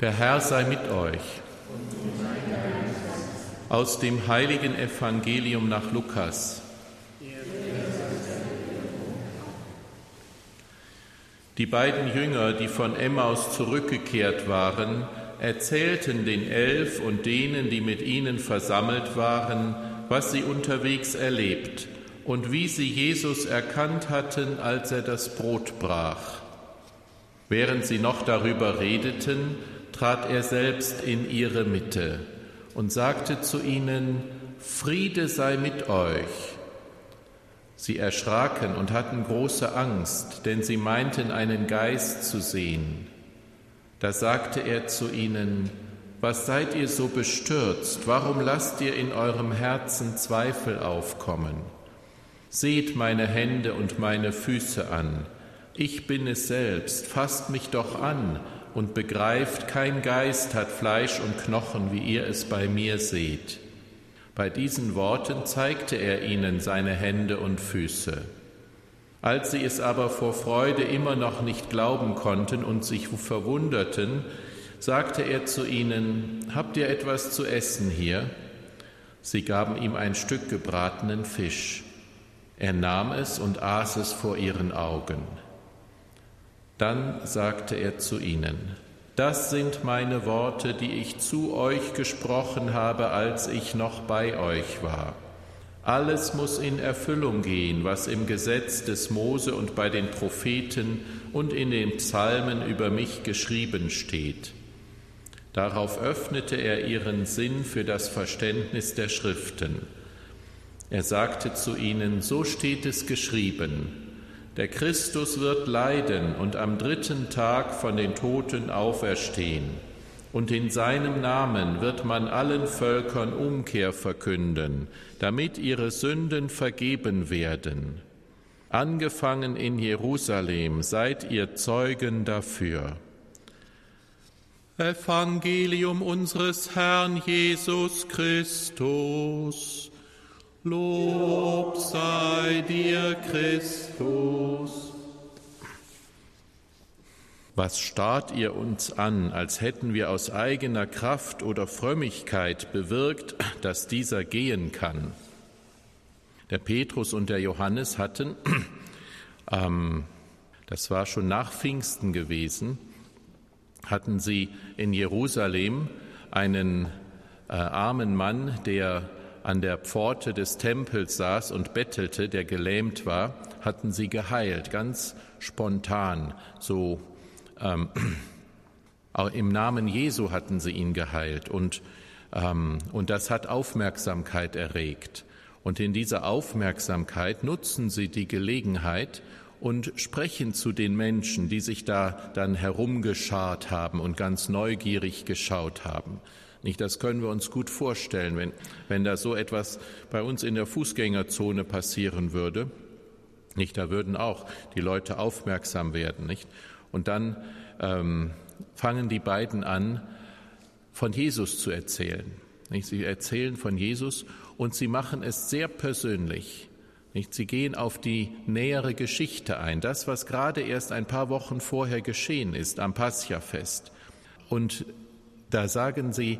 Der Herr sei mit euch. Aus dem heiligen Evangelium nach Lukas. Die beiden Jünger, die von Emmaus zurückgekehrt waren, erzählten den Elf und denen, die mit ihnen versammelt waren, was sie unterwegs erlebt und wie sie Jesus erkannt hatten, als er das Brot brach. Während sie noch darüber redeten, trat er selbst in ihre Mitte und sagte zu ihnen, Friede sei mit euch. Sie erschraken und hatten große Angst, denn sie meinten einen Geist zu sehen. Da sagte er zu ihnen, was seid ihr so bestürzt? Warum lasst ihr in eurem Herzen Zweifel aufkommen? Seht meine Hände und meine Füße an. Ich bin es selbst, fasst mich doch an und begreift, kein Geist hat Fleisch und Knochen, wie ihr es bei mir seht. Bei diesen Worten zeigte er ihnen seine Hände und Füße. Als sie es aber vor Freude immer noch nicht glauben konnten und sich verwunderten, sagte er zu ihnen, Habt ihr etwas zu essen hier? Sie gaben ihm ein Stück gebratenen Fisch. Er nahm es und aß es vor ihren Augen. Dann sagte er zu ihnen, das sind meine Worte, die ich zu euch gesprochen habe, als ich noch bei euch war. Alles muss in Erfüllung gehen, was im Gesetz des Mose und bei den Propheten und in den Psalmen über mich geschrieben steht. Darauf öffnete er ihren Sinn für das Verständnis der Schriften. Er sagte zu ihnen, so steht es geschrieben, der Christus wird leiden und am dritten Tag von den Toten auferstehen. Und in seinem Namen wird man allen Völkern Umkehr verkünden, damit ihre Sünden vergeben werden. Angefangen in Jerusalem seid ihr Zeugen dafür. Evangelium unseres Herrn Jesus Christus. Lob sei dir, Christus. Was starrt ihr uns an, als hätten wir aus eigener Kraft oder Frömmigkeit bewirkt, dass dieser gehen kann? Der Petrus und der Johannes hatten, ähm, das war schon nach Pfingsten gewesen, hatten sie in Jerusalem einen äh, armen Mann, der an der Pforte des Tempels saß und bettelte, der gelähmt war, hatten sie geheilt, ganz spontan, so ähm, im Namen Jesu hatten sie ihn geheilt und, ähm, und das hat Aufmerksamkeit erregt. Und in dieser Aufmerksamkeit nutzen sie die Gelegenheit und sprechen zu den Menschen, die sich da dann herumgeschart haben und ganz neugierig geschaut haben. Nicht, das können wir uns gut vorstellen, wenn, wenn da so etwas bei uns in der Fußgängerzone passieren würde. Nicht, da würden auch die Leute aufmerksam werden, nicht? Und dann ähm, fangen die beiden an, von Jesus zu erzählen. Nicht? Sie erzählen von Jesus und sie machen es sehr persönlich. Nicht? Sie gehen auf die nähere Geschichte ein, das, was gerade erst ein paar Wochen vorher geschehen ist am Pascha-Fest. Und da sagen sie,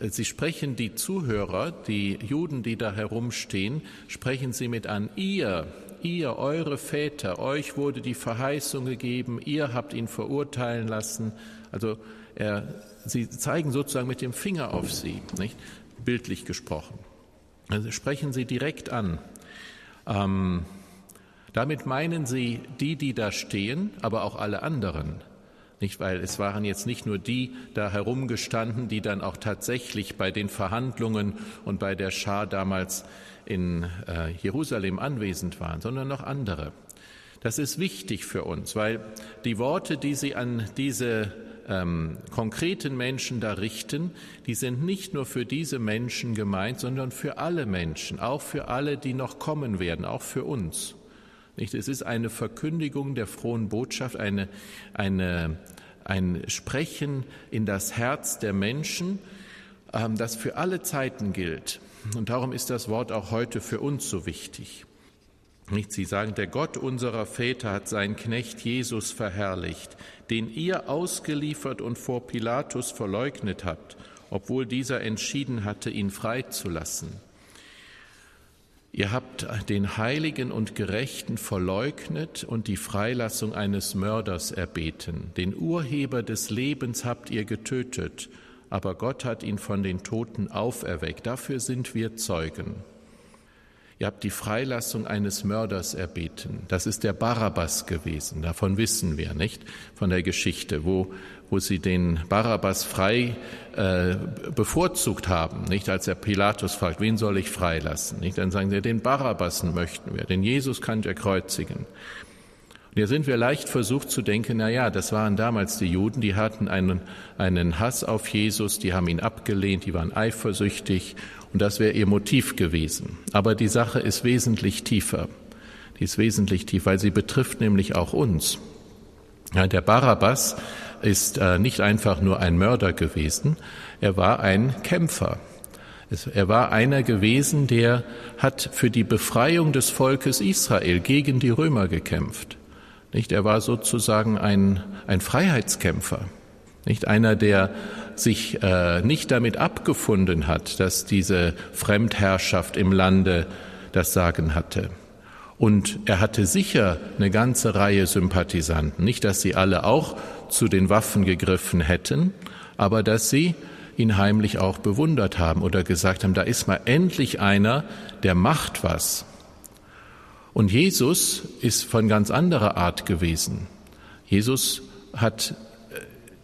äh, Sie sprechen die Zuhörer, die Juden, die da herumstehen, sprechen Sie mit an. Ihr, ihr, eure Väter, euch wurde die Verheißung gegeben, ihr habt ihn verurteilen lassen. Also er, Sie zeigen sozusagen mit dem Finger auf Sie, nicht? bildlich gesprochen. Also sprechen Sie direkt an. Ähm, damit meinen Sie die, die da stehen, aber auch alle anderen. Nicht, weil es waren jetzt nicht nur die da herumgestanden, die dann auch tatsächlich bei den Verhandlungen und bei der Schar damals in äh, Jerusalem anwesend waren, sondern noch andere. Das ist wichtig für uns, weil die Worte, die Sie an diese ähm, konkreten Menschen da richten, die sind nicht nur für diese Menschen gemeint, sondern für alle Menschen, auch für alle, die noch kommen werden, auch für uns. Nicht? Es ist eine Verkündigung der frohen Botschaft, eine, eine, ein Sprechen in das Herz der Menschen, ähm, das für alle Zeiten gilt. Und darum ist das Wort auch heute für uns so wichtig. Nicht, sie sagen, der Gott unserer Väter hat seinen Knecht Jesus verherrlicht, den ihr ausgeliefert und vor Pilatus verleugnet habt, obwohl dieser entschieden hatte, ihn freizulassen. Ihr habt den Heiligen und Gerechten verleugnet und die Freilassung eines Mörders erbeten. Den Urheber des Lebens habt ihr getötet, aber Gott hat ihn von den Toten auferweckt. Dafür sind wir Zeugen. Ihr habt die Freilassung eines Mörders erbeten. Das ist der Barabbas gewesen. Davon wissen wir, nicht? Von der Geschichte, wo, wo sie den Barabbas frei äh, bevorzugt haben, nicht? Als der Pilatus fragt, wen soll ich freilassen? Nicht? Dann sagen sie, den Barabbasen möchten wir, den Jesus kann ihr kreuzigen. Und hier sind wir leicht versucht zu denken, na ja, das waren damals die Juden, die hatten einen, einen Hass auf Jesus, die haben ihn abgelehnt, die waren eifersüchtig und das wäre ihr Motiv gewesen. Aber die Sache ist wesentlich tiefer. Die ist wesentlich tiefer, weil sie betrifft nämlich auch uns. Ja, der Barabbas ist äh, nicht einfach nur ein Mörder gewesen, er war ein Kämpfer. Es, er war einer gewesen, der hat für die Befreiung des Volkes Israel gegen die Römer gekämpft. Nicht? Er war sozusagen ein, ein Freiheitskämpfer. Nicht einer, der sich äh, nicht damit abgefunden hat, dass diese Fremdherrschaft im Lande das Sagen hatte. Und er hatte sicher eine ganze Reihe Sympathisanten. Nicht, dass sie alle auch zu den Waffen gegriffen hätten, aber dass sie ihn heimlich auch bewundert haben oder gesagt haben, da ist mal endlich einer, der macht was. Und Jesus ist von ganz anderer Art gewesen. Jesus hat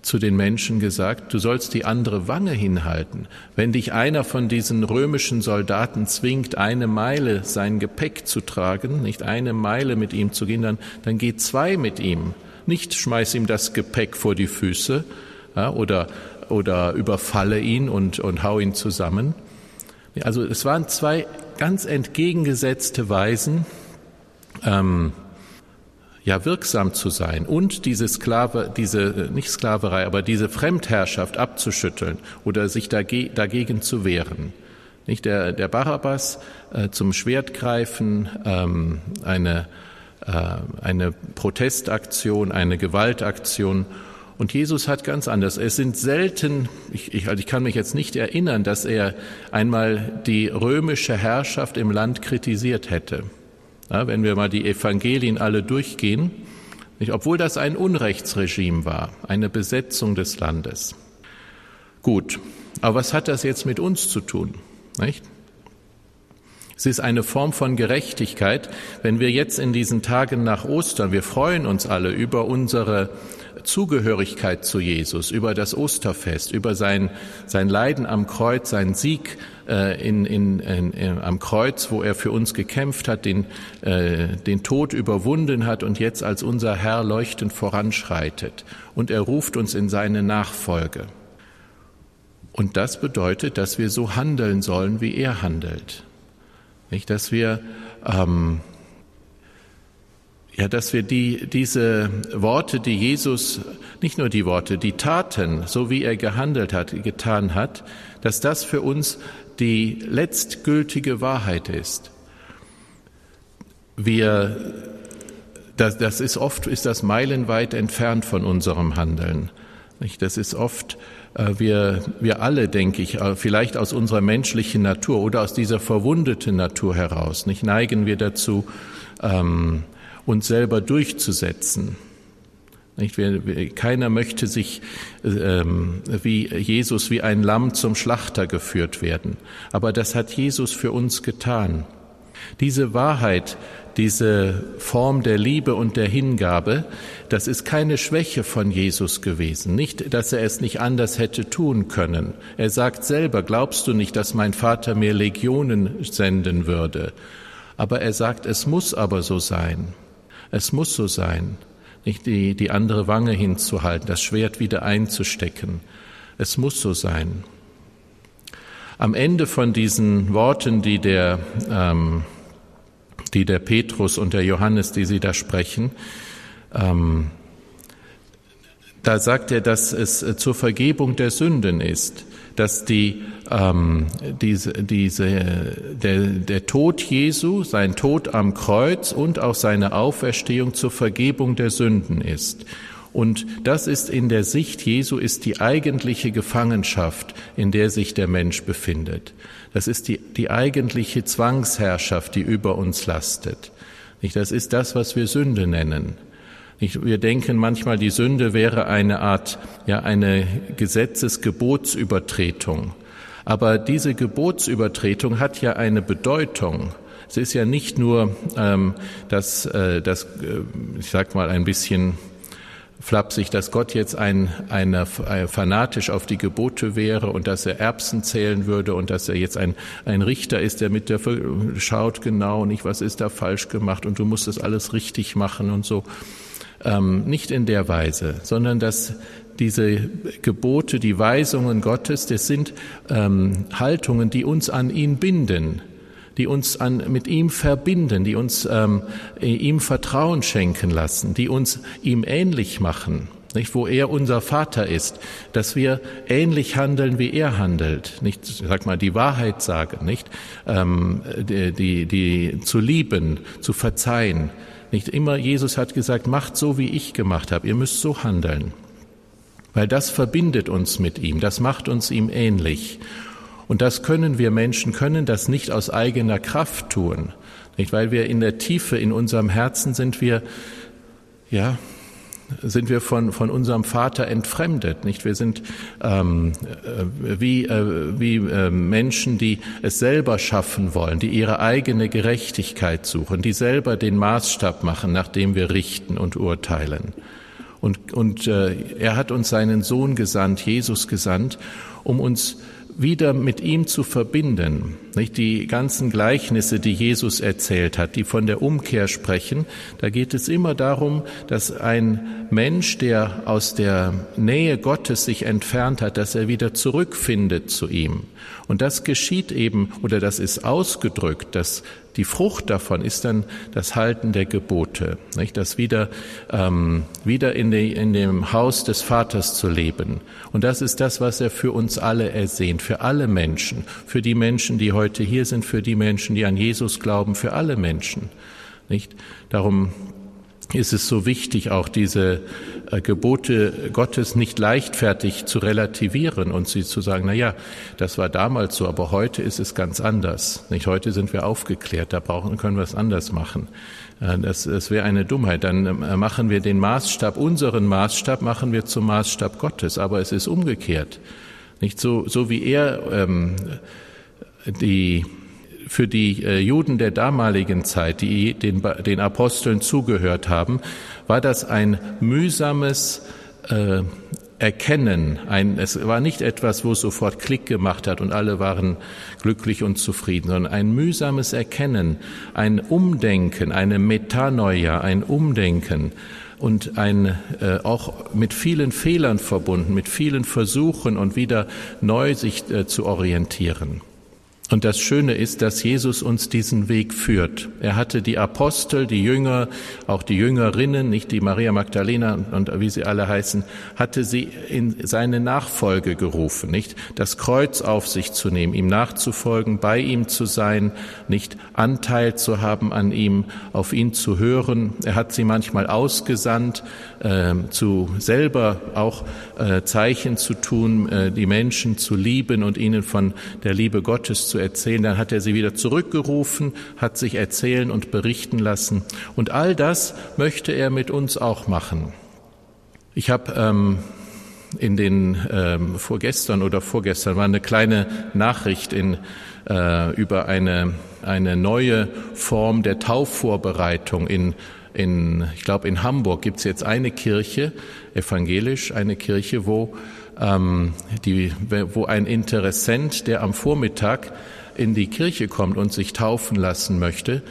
zu den Menschen gesagt, du sollst die andere Wange hinhalten. Wenn dich einer von diesen römischen Soldaten zwingt, eine Meile sein Gepäck zu tragen, nicht eine Meile mit ihm zu gehen, dann, dann geh zwei mit ihm. Nicht schmeiß ihm das Gepäck vor die Füße ja, oder, oder überfalle ihn und, und hau ihn zusammen. Also es waren zwei ganz entgegengesetzte Weisen, ähm, ja wirksam zu sein und diese Sklave, diese äh, nicht Sklaverei, aber diese Fremdherrschaft abzuschütteln oder sich dage, dagegen zu wehren. Nicht der, der Barabbas äh, zum Schwert greifen, ähm, eine, äh, eine Protestaktion, eine Gewaltaktion. Und Jesus hat ganz anders. Es sind selten, ich, ich, also ich kann mich jetzt nicht erinnern, dass er einmal die römische Herrschaft im Land kritisiert hätte. Ja, wenn wir mal die Evangelien alle durchgehen, nicht, obwohl das ein Unrechtsregime war, eine Besetzung des Landes. Gut, aber was hat das jetzt mit uns zu tun? Nicht? Es ist eine Form von Gerechtigkeit, wenn wir jetzt in diesen Tagen nach Ostern, wir freuen uns alle über unsere Zugehörigkeit zu Jesus, über das Osterfest, über sein, sein Leiden am Kreuz, sein Sieg in, in, in, am Kreuz, wo er für uns gekämpft hat, den, äh, den Tod überwunden hat und jetzt als unser Herr leuchtend voranschreitet. Und er ruft uns in seine Nachfolge. Und das bedeutet, dass wir so handeln sollen, wie er handelt. Nicht, dass wir ähm, ja, dass wir die, diese Worte, die Jesus, nicht nur die Worte, die Taten, so wie er gehandelt hat, getan hat, dass das für uns die letztgültige Wahrheit ist. Wir, das, das ist oft, ist das meilenweit entfernt von unserem Handeln. Das ist oft, äh, wir, wir alle, denke ich, äh, vielleicht aus unserer menschlichen Natur oder aus dieser verwundeten Natur heraus, nicht neigen wir dazu, ähm, uns selber durchzusetzen. Nicht? Keiner möchte sich ähm, wie Jesus wie ein Lamm zum Schlachter geführt werden. Aber das hat Jesus für uns getan. Diese Wahrheit, diese Form der Liebe und der Hingabe, das ist keine Schwäche von Jesus gewesen. Nicht, dass er es nicht anders hätte tun können. Er sagt selber, glaubst du nicht, dass mein Vater mir Legionen senden würde? Aber er sagt, es muss aber so sein. Es muss so sein, nicht die, die andere Wange hinzuhalten, das Schwert wieder einzustecken. Es muss so sein. Am Ende von diesen Worten, die der, ähm, die der Petrus und der Johannes, die sie da sprechen, ähm, da sagt er, dass es zur Vergebung der Sünden ist, dass die, ähm, diese, diese, der, der Tod Jesu, sein Tod am Kreuz und auch seine Auferstehung zur Vergebung der Sünden ist. Und das ist in der Sicht Jesu ist die eigentliche Gefangenschaft, in der sich der Mensch befindet. Das ist die, die eigentliche Zwangsherrschaft, die über uns lastet. Das ist das, was wir Sünde nennen. Wir denken manchmal, die Sünde wäre eine Art, ja, eine Gesetzesgebotsübertretung. Aber diese Gebotsübertretung hat ja eine Bedeutung. Es ist ja nicht nur, ähm, dass, äh, dass äh, ich sag mal ein bisschen flapsig, dass Gott jetzt ein, einer, ein fanatisch auf die Gebote wäre und dass er Erbsen zählen würde und dass er jetzt ein, ein Richter ist, der mit der schaut genau nicht, was ist da falsch gemacht und du musst das alles richtig machen und so. Ähm, nicht in der Weise, sondern dass diese Gebote, die Weisungen Gottes, das sind ähm, Haltungen, die uns an ihn binden, die uns an, mit ihm verbinden, die uns ähm, ihm Vertrauen schenken lassen, die uns ihm ähnlich machen. Nicht, wo er unser Vater ist, dass wir ähnlich handeln, wie er handelt, nicht, sag mal, die Wahrheit sagen, nicht, ähm, die, die, die zu lieben, zu verzeihen, nicht immer, Jesus hat gesagt, macht so, wie ich gemacht habe, ihr müsst so handeln. Weil das verbindet uns mit ihm, das macht uns ihm ähnlich. Und das können wir Menschen, können das nicht aus eigener Kraft tun. Nicht, weil wir in der Tiefe in unserem Herzen sind wir, ja, sind wir von, von unserem Vater entfremdet. Nicht? Wir sind ähm, äh, wie, äh, wie äh, Menschen, die es selber schaffen wollen, die ihre eigene Gerechtigkeit suchen, die selber den Maßstab machen, nach dem wir richten und urteilen. Und, und äh, er hat uns seinen Sohn gesandt, Jesus gesandt, um uns wieder mit ihm zu verbinden. Nicht die ganzen Gleichnisse, die Jesus erzählt hat, die von der Umkehr sprechen, da geht es immer darum, dass ein Mensch, der aus der Nähe Gottes sich entfernt hat, dass er wieder zurückfindet zu ihm. Und das geschieht eben, oder das ist ausgedrückt, dass die Frucht davon ist dann das Halten der Gebote, nicht? das wieder, ähm, wieder in, die, in dem Haus des Vaters zu leben. Und das ist das, was er für uns alle ersehnt, für alle Menschen, für die Menschen, die heute hier sind, für die Menschen, die an Jesus glauben, für alle Menschen. Nicht? Darum ist es so wichtig, auch diese äh, Gebote Gottes nicht leichtfertig zu relativieren und sie zu sagen, na ja, das war damals so, aber heute ist es ganz anders. Nicht heute sind wir aufgeklärt, da brauchen, können wir es anders machen. Äh, das, das wäre eine Dummheit. Dann äh, machen wir den Maßstab, unseren Maßstab machen wir zum Maßstab Gottes, aber es ist umgekehrt. Nicht so, so wie er ähm, die für die äh, Juden der damaligen Zeit, die den, den Aposteln zugehört haben, war das ein mühsames äh, Erkennen. Ein, es war nicht etwas, wo es sofort Klick gemacht hat und alle waren glücklich und zufrieden, sondern ein mühsames Erkennen, ein Umdenken, eine Metanoia, ein Umdenken und ein äh, auch mit vielen Fehlern verbunden, mit vielen Versuchen und wieder neu sich äh, zu orientieren. Und das Schöne ist, dass Jesus uns diesen Weg führt. Er hatte die Apostel, die Jünger, auch die Jüngerinnen, nicht die Maria Magdalena und wie sie alle heißen, hatte sie in seine Nachfolge gerufen, nicht das Kreuz auf sich zu nehmen, ihm nachzufolgen, bei ihm zu sein, nicht Anteil zu haben an ihm, auf ihn zu hören. Er hat sie manchmal ausgesandt, äh, zu selber auch äh, Zeichen zu tun, äh, die Menschen zu lieben und ihnen von der Liebe Gottes zu zu erzählen. Dann hat er sie wieder zurückgerufen, hat sich erzählen und berichten lassen. Und all das möchte er mit uns auch machen. Ich habe ähm, in den ähm, vorgestern oder vorgestern war eine kleine Nachricht in, äh, über eine, eine neue Form der Taufvorbereitung in in, ich glaube, in Hamburg gibt es jetzt eine Kirche, evangelisch, eine Kirche, wo ähm, die, wo ein Interessent, der am Vormittag in die Kirche kommt und sich taufen lassen möchte,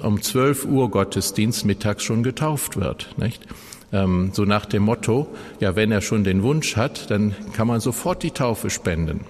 um 12 Uhr Gottesdienst mittags schon getauft wird. Nicht? Ähm, so nach dem Motto, ja, wenn er schon den Wunsch hat, dann kann man sofort die Taufe spenden.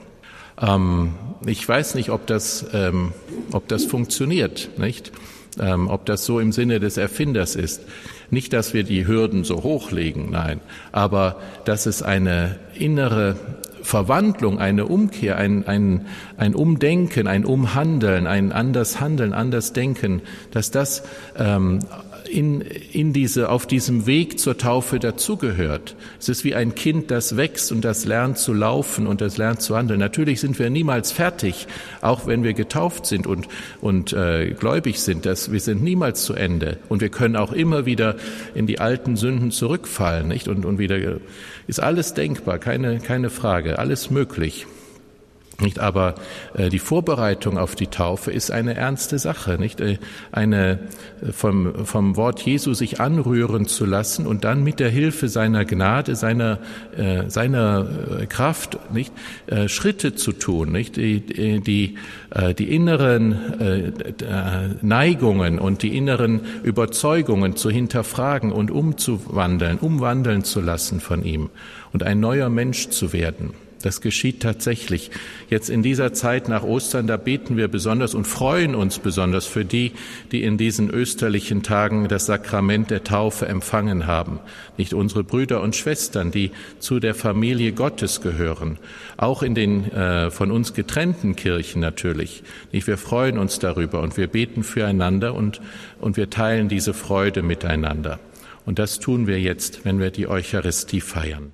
Ähm, ich weiß nicht, ob das, ähm, ob das funktioniert, nicht? Ähm, ob das so im Sinne des Erfinders ist. Nicht, dass wir die Hürden so hochlegen, nein, aber dass es eine innere Verwandlung, eine Umkehr, ein, ein, ein Umdenken, ein Umhandeln, ein anders Handeln, anders Denken, dass das ähm, in, in diese, auf diesem Weg zur Taufe dazugehört. Es ist wie ein Kind, das wächst und das lernt zu laufen und das lernt zu handeln. Natürlich sind wir niemals fertig, auch wenn wir getauft sind und, und äh, gläubig sind. Das, wir sind niemals zu Ende. Und wir können auch immer wieder in die alten Sünden zurückfallen, nicht? Und, und wieder, ist alles denkbar, keine, keine Frage, alles möglich. Nicht, aber äh, die Vorbereitung auf die Taufe ist eine ernste Sache, nicht? Äh, eine äh, vom vom Wort Jesu sich anrühren zu lassen und dann mit der Hilfe seiner Gnade, seiner äh, seiner äh, Kraft, nicht? Äh, Schritte zu tun, nicht? Die die äh, die inneren äh, Neigungen und die inneren Überzeugungen zu hinterfragen und umzuwandeln, umwandeln zu lassen von ihm und ein neuer Mensch zu werden. Das geschieht tatsächlich. Jetzt in dieser Zeit nach Ostern, da beten wir besonders und freuen uns besonders für die, die in diesen österlichen Tagen das Sakrament der Taufe empfangen haben. Nicht unsere Brüder und Schwestern, die zu der Familie Gottes gehören. Auch in den äh, von uns getrennten Kirchen natürlich. Nicht? Wir freuen uns darüber und wir beten füreinander und, und wir teilen diese Freude miteinander. Und das tun wir jetzt, wenn wir die Eucharistie feiern.